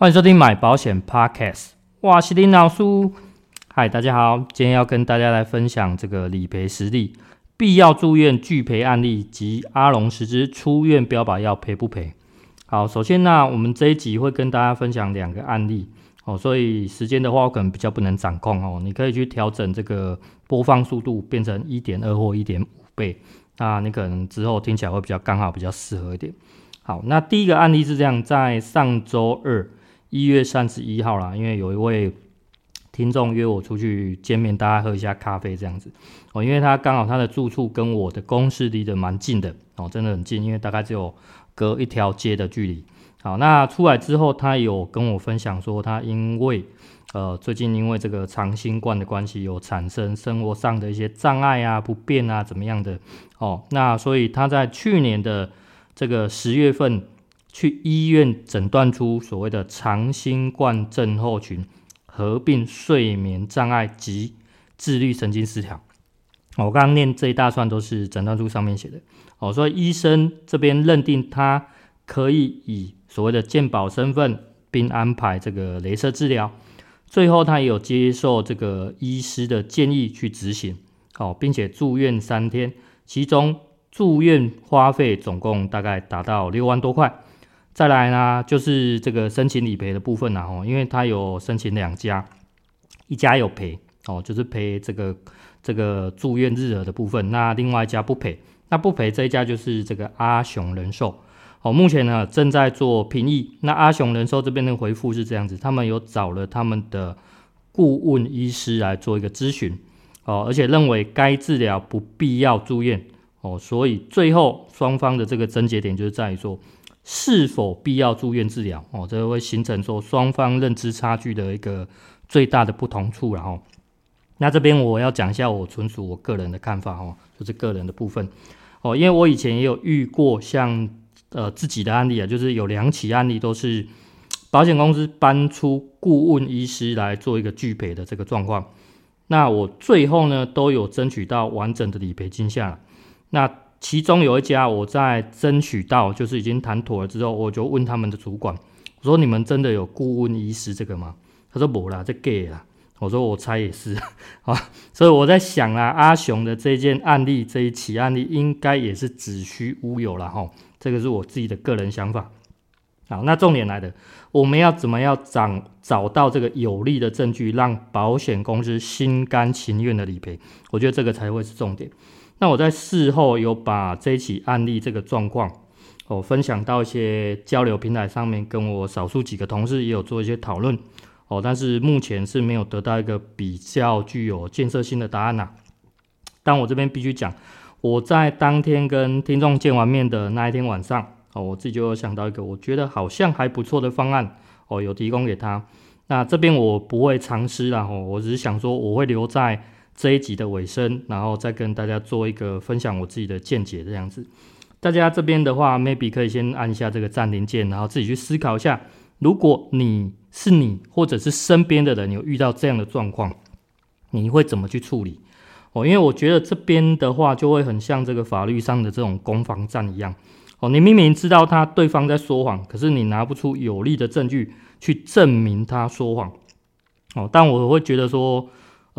欢迎收听买保险 Podcast，我是林老师。嗨，大家好，今天要跟大家来分享这个理赔实例，必要住院拒赔案例及阿龙实支出院标靶药赔不赔？好，首先呢，我们这一集会跟大家分享两个案例哦，所以时间的话，我可能比较不能掌控哦，你可以去调整这个播放速度，变成一点二或一点五倍，那你可能之后听起来会比较刚好，比较适合一点。好，那第一个案例是这样，在上周二。一月三十一号啦，因为有一位听众约我出去见面，大家喝一下咖啡这样子哦。因为他刚好他的住处跟我的公司离得蛮近的哦，真的很近，因为大概只有隔一条街的距离。好，那出来之后，他有跟我分享说，他因为呃最近因为这个长新冠的关系，有产生生活上的一些障碍啊、不便啊怎么样的哦。那所以他在去年的这个十月份。去医院诊断出所谓的长新冠症候群，合并睡眠障碍及自律神经失调。我刚刚念这一大串都是诊断书上面写的。哦，所以医生这边认定他可以以所谓的健保身份，并安排这个镭射治疗。最后他也有接受这个医师的建议去执行。哦，并且住院三天，其中住院花费总共大概达到六万多块。再来呢，就是这个申请理赔的部分啦，哦，因为他有申请两家，一家有赔哦，就是赔这个这个住院日额的部分，那另外一家不赔，那不赔这一家就是这个阿雄人寿哦，目前呢正在做评议，那阿雄人寿这边的回复是这样子，他们有找了他们的顾问医师来做一个咨询哦，而且认为该治疗不必要住院哦，所以最后双方的这个症结点就是在于说。是否必要住院治疗？哦，这会形成说双方认知差距的一个最大的不同处。然后，那这边我要讲一下，我纯属我个人的看法哦，就是个人的部分哦，因为我以前也有遇过像呃自己的案例啊，就是有两起案例都是保险公司搬出顾问医师来做一个拒赔的这个状况。那我最后呢都有争取到完整的理赔金下来。那其中有一家，我在争取到，就是已经谈妥了之后，我就问他们的主管，我说：“你们真的有顾问医师这个吗？”他说：“没啦，这 gay 啦。”我说：“我猜也是啊。”所以我在想啊，阿雄的这件案例，这一起案例应该也是子虚乌有了哈。这个是我自己的个人想法。好，那重点来的，我们要怎么样找找到这个有力的证据，让保险公司心甘情愿的理赔？我觉得这个才会是重点。那我在事后有把这一起案例这个状况，哦，分享到一些交流平台上面，跟我少数几个同事也有做一些讨论，哦，但是目前是没有得到一个比较具有建设性的答案呐。但我这边必须讲，我在当天跟听众见完面的那一天晚上，哦，我自己就有想到一个我觉得好像还不错的方案，哦，有提供给他。那这边我不会尝试啦，哦，我只是想说我会留在。这一集的尾声，然后再跟大家做一个分享我自己的见解，这样子。大家这边的话，maybe 可以先按一下这个暂停键，然后自己去思考一下，如果你是你，或者是身边的人有遇到这样的状况，你会怎么去处理？哦，因为我觉得这边的话，就会很像这个法律上的这种攻防战一样。哦，你明明知道他对方在说谎，可是你拿不出有力的证据去证明他说谎。哦，但我会觉得说。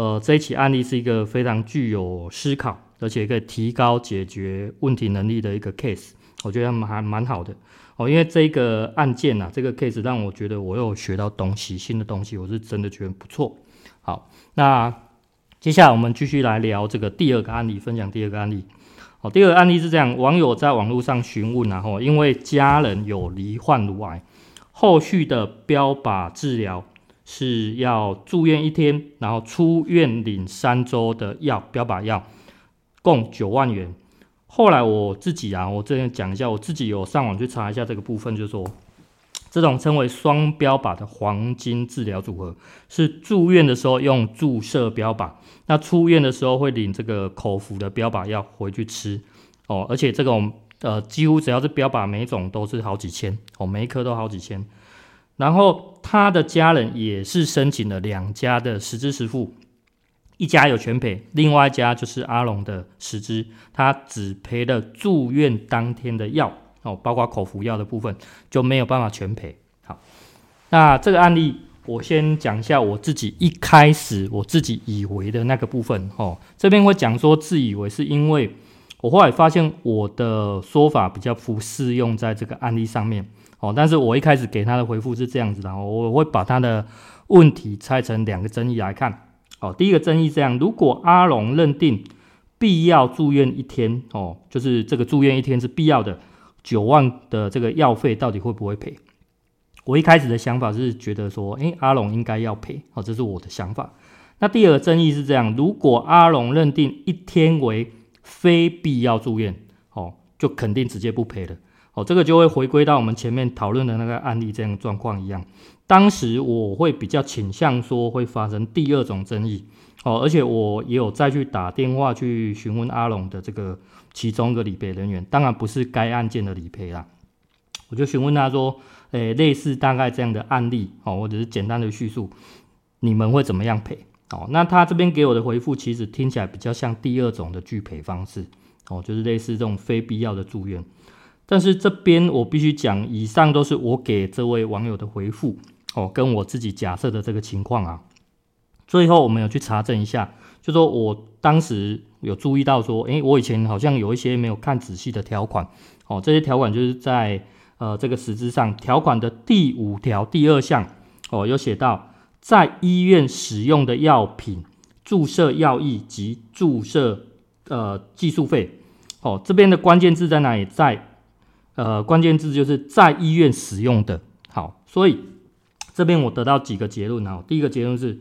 呃，这一起案例是一个非常具有思考，而且可以提高解决问题能力的一个 case，我觉得还蛮好的哦。因为这个案件呐、啊，这个 case 让我觉得我又学到东西，新的东西，我是真的觉得不错。好，那接下来我们继续来聊这个第二个案例，分享第二个案例。哦，第二个案例是这样，网友在网络上询问然后，因为家人有罹患乳癌，后续的标靶治疗。是要住院一天，然后出院领三周的药，标靶药，共九万元。后来我自己啊，我这边讲一下，我自己有上网去查一下这个部分，就说这种称为双标靶的黄金治疗组合，是住院的时候用注射标靶，那出院的时候会领这个口服的标靶药回去吃哦，而且这种呃几乎只要是标靶，每种都是好几千哦，每一颗都好几千。然后他的家人也是申请了两家的实支实付，一家有全赔，另外一家就是阿龙的实支，他只赔了住院当天的药哦，包括口服药的部分就没有办法全赔。好，那这个案例我先讲一下我自己一开始我自己以为的那个部分哦，这边会讲说自以为是因为我后来发现我的说法比较不适用在这个案例上面。哦，但是我一开始给他的回复是这样子的，我会把他的问题拆成两个争议来看。哦，第一个争议这样，如果阿龙认定必要住院一天，哦，就是这个住院一天是必要的，九万的这个药费到底会不会赔？我一开始的想法是觉得说，诶，阿龙应该要赔，哦，这是我的想法。那第二个争议是这样，如果阿龙认定一天为非必要住院，哦，就肯定直接不赔了。这个就会回归到我们前面讨论的那个案例这样的状况一样。当时我会比较倾向说会发生第二种争议。哦，而且我也有再去打电话去询问阿龙的这个其中一个理赔人员，当然不是该案件的理赔啦。我就询问他说，诶，类似大概这样的案例，哦，或者是简单的叙述，你们会怎么样赔？哦，那他这边给我的回复其实听起来比较像第二种的拒赔方式。哦，就是类似这种非必要的住院。但是这边我必须讲，以上都是我给这位网友的回复哦，跟我自己假设的这个情况啊。最后我们有去查证一下，就说我当时有注意到说，诶，我以前好像有一些没有看仔细的条款哦，这些条款就是在呃这个实质上条款的第五条第二项哦，有写到在医院使用的药品注射药液及注射呃技术费哦，这边的关键字在哪里？在呃，关键字就是在医院使用的。好，所以这边我得到几个结论啊。第一个结论是，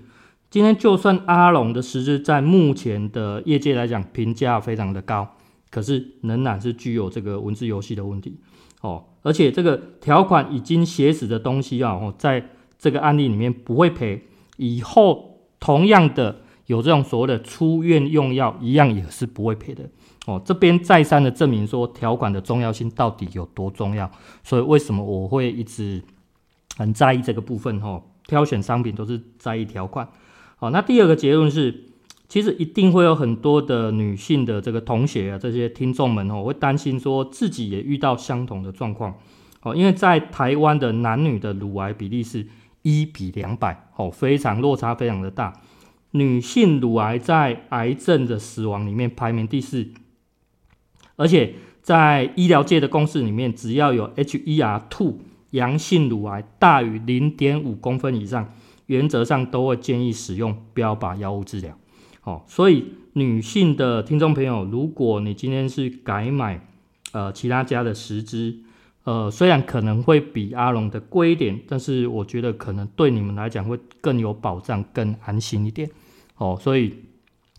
今天就算阿龙的实质在目前的业界来讲评价非常的高，可是仍然是具有这个文字游戏的问题哦。而且这个条款已经写死的东西啊，哦，在这个案例里面不会赔，以后同样的有这种所谓的出院用药，一样也是不会赔的。哦，这边再三的证明说条款的重要性到底有多重要，所以为什么我会一直很在意这个部分？哦，挑选商品都是在意条款。好，那第二个结论是，其实一定会有很多的女性的这个同学啊，这些听众们哦，会担心说自己也遇到相同的状况。哦，因为在台湾的男女的乳癌比例是一比两百，哦，非常落差非常的大。女性乳癌在癌症的死亡里面排名第四。而且在医疗界的公式里面，只要有 HER2 阳性乳癌大于零点五公分以上，原则上都会建议使用标靶药物治疗。哦，所以女性的听众朋友，如果你今天是改买呃其他家的十支，呃虽然可能会比阿龙的贵一点，但是我觉得可能对你们来讲会更有保障、更安心一点。哦，所以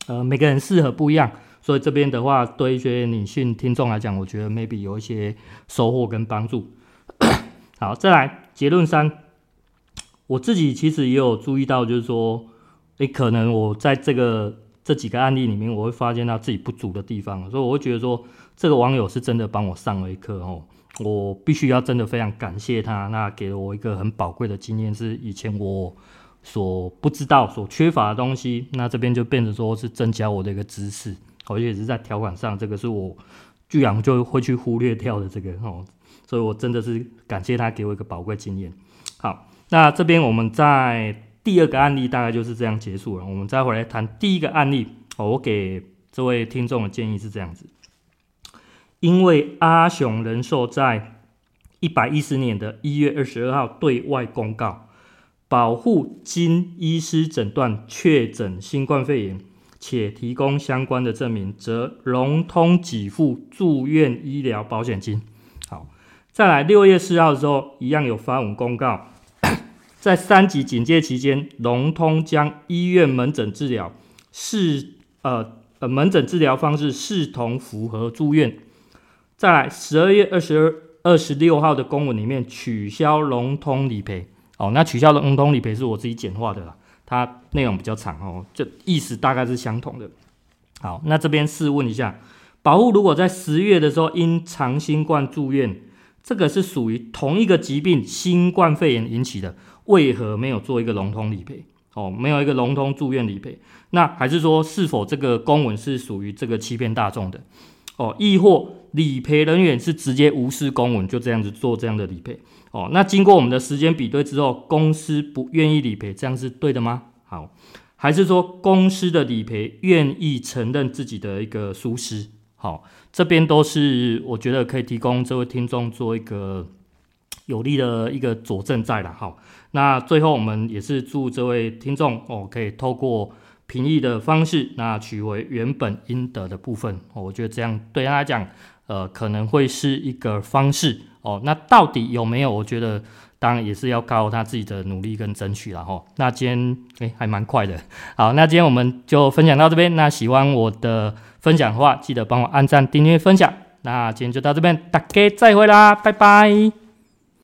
呃每个人适合不一样。所以这边的话，对一些女性听众来讲，我觉得 maybe 有一些收获跟帮助。好，再来结论三，我自己其实也有注意到，就是说，诶，可能我在这个这几个案例里面，我会发现到自己不足的地方，所以我会觉得说，这个网友是真的帮我上了一课哦，我必须要真的非常感谢他，那给了我一个很宝贵的经验，是以前我所不知道、所缺乏的东西，那这边就变成说是增加我的一个知识。而且是在条款上，这个是我居然就会去忽略掉的这个哦，所以我真的是感谢他给我一个宝贵经验。好，那这边我们在第二个案例大概就是这样结束了。我们再回来谈第一个案例哦，我给这位听众的建议是这样子：因为阿雄人寿在一百一十年的一月二十二号对外公告，保护经医师诊断确诊新冠肺炎。且提供相关的证明，则融通给付住院医疗保险金。好，再来六月四号的时候，一样有发文公告，在三级警戒期间，融通将医院门诊治疗视呃呃门诊治疗方式视同符合住院。再来十二月二十二二十六号的公文里面取消融通理赔。哦，那取消融通理赔是我自己简化的啦，它内容比较长哦，这意思大概是相同的。好，那这边试问一下，保户如果在十月的时候因长新冠住院，这个是属于同一个疾病新冠肺炎引起的，为何没有做一个融通理赔？哦，没有一个融通住院理赔，那还是说是否这个公文是属于这个欺骗大众的？哦，亦或理赔人员是直接无视公文，就这样子做这样的理赔？哦，那经过我们的时间比对之后，公司不愿意理赔，这样是对的吗？好，还是说公司的理赔愿意承认自己的一个疏失？好，这边都是我觉得可以提供这位听众做一个有力的一个佐证在了。好。那最后，我们也是祝这位听众哦，可以透过评议的方式，那取回原本应得的部分。我觉得这样对他来讲，呃，可能会是一个方式哦。那到底有没有？我觉得当然也是要靠他自己的努力跟争取了哈。那今天诶还蛮快的。好，那今天我们就分享到这边。那喜欢我的分享的话，记得帮我按赞、订阅、分享。那今天就到这边，大家再会啦，拜拜。